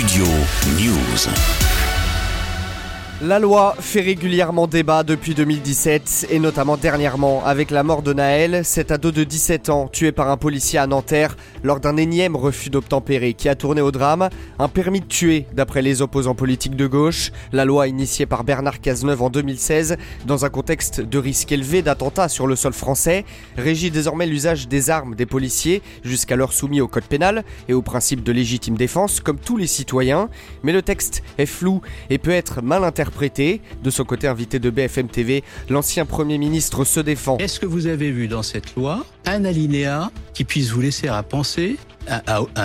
Studio News. La loi fait régulièrement débat depuis 2017 et notamment dernièrement avec la mort de Naël, cet ado de 17 ans tué par un policier à Nanterre lors d'un énième refus d'obtempérer qui a tourné au drame, un permis de tuer d'après les opposants politiques de gauche, la loi initiée par Bernard Cazeneuve en 2016 dans un contexte de risque élevé d'attentats sur le sol français, régit désormais l'usage des armes des policiers jusqu'alors soumis au code pénal et au principe de légitime défense comme tous les citoyens, mais le texte est flou et peut être mal interprété de son côté, invité de BFM TV, l'ancien Premier ministre se défend. Est-ce que vous avez vu dans cette loi un alinéa qui puisse vous laisser à penser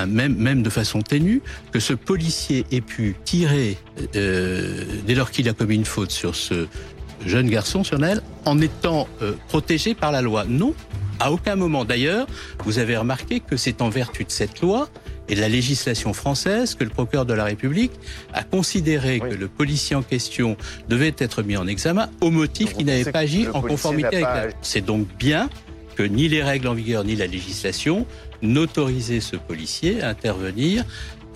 même, de façon ténue, que ce policier ait pu tirer, euh, dès lors qu'il a commis une faute sur ce jeune garçon, sur Naël, en étant euh, protégé par la loi? Non, à aucun moment. D'ailleurs, vous avez remarqué que c'est en vertu de cette loi et de la législation française que le procureur de la République a considéré que le policier en question devait être mis en examen au motif qu'il n'avait pas agi en conformité avec la... C'est donc bien que ni les règles en vigueur ni la législation n'autorisaient ce policier à intervenir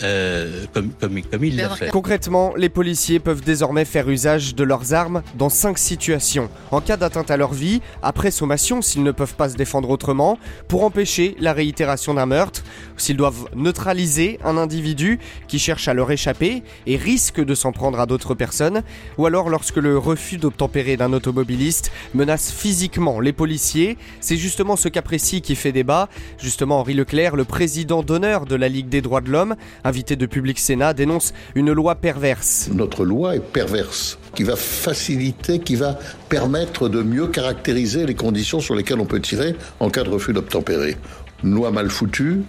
euh, comme, comme, comme, il l'a fait. Concrètement, les policiers peuvent désormais faire usage de leurs armes dans cinq situations. En cas d'atteinte à leur vie, après sommation s'ils ne peuvent pas se défendre autrement, pour empêcher la réitération d'un meurtre, s'ils doivent neutraliser un individu qui cherche à leur échapper et risque de s'en prendre à d'autres personnes, ou alors lorsque le refus d'obtempérer d'un automobiliste menace physiquement les policiers. C'est justement ce cas précis qui fait débat. Justement, Henri Leclerc, le président d'honneur de la Ligue des droits de l'homme, invité de Public Sénat, dénonce une loi perverse. Notre loi est perverse, qui va faciliter, qui va permettre de mieux caractériser les conditions sur lesquelles on peut tirer en cas de refus d'obtempérer. Une loi mal foutue,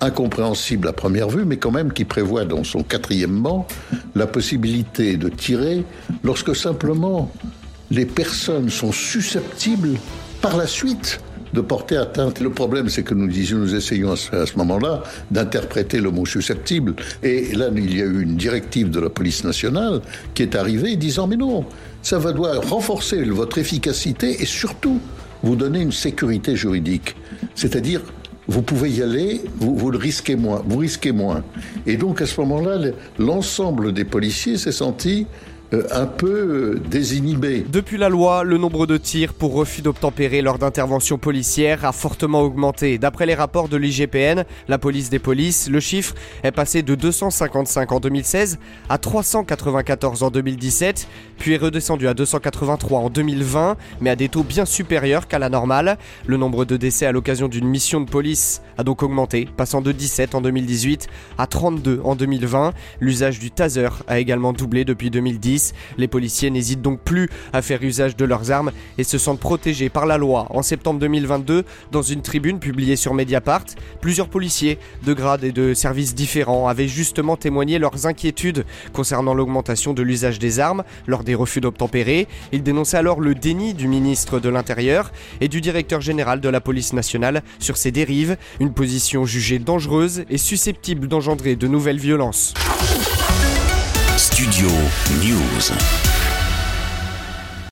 incompréhensible à première vue, mais quand même qui prévoit dans son quatrième banc la possibilité de tirer lorsque simplement les personnes sont susceptibles par la suite de porter atteinte. Le problème, c'est que nous disions, nous essayons à ce, moment-là d'interpréter le mot susceptible. Et là, il y a eu une directive de la police nationale qui est arrivée disant, mais non, ça va doit renforcer votre efficacité et surtout vous donner une sécurité juridique. C'est-à-dire, vous pouvez y aller, vous, vous, le risquez moins, vous risquez moins. Et donc à ce moment-là, l'ensemble des policiers s'est senti un peu euh, désinhibé. Depuis la loi, le nombre de tirs pour refus d'obtempérer lors d'interventions policières a fortement augmenté. D'après les rapports de l'IGPN, la police des polices, le chiffre est passé de 255 en 2016 à 394 en 2017, puis est redescendu à 283 en 2020, mais à des taux bien supérieurs qu'à la normale. Le nombre de décès à l'occasion d'une mission de police a donc augmenté, passant de 17 en 2018 à 32 en 2020. L'usage du taser a également doublé depuis 2010. Les policiers n'hésitent donc plus à faire usage de leurs armes et se sentent protégés par la loi. En septembre 2022, dans une tribune publiée sur Mediapart, plusieurs policiers de grades et de services différents avaient justement témoigné leurs inquiétudes concernant l'augmentation de l'usage des armes lors des refus d'obtempérer. Ils dénonçaient alors le déni du ministre de l'Intérieur et du directeur général de la police nationale sur ces dérives, une position jugée dangereuse et susceptible d'engendrer de nouvelles violences. Studio News.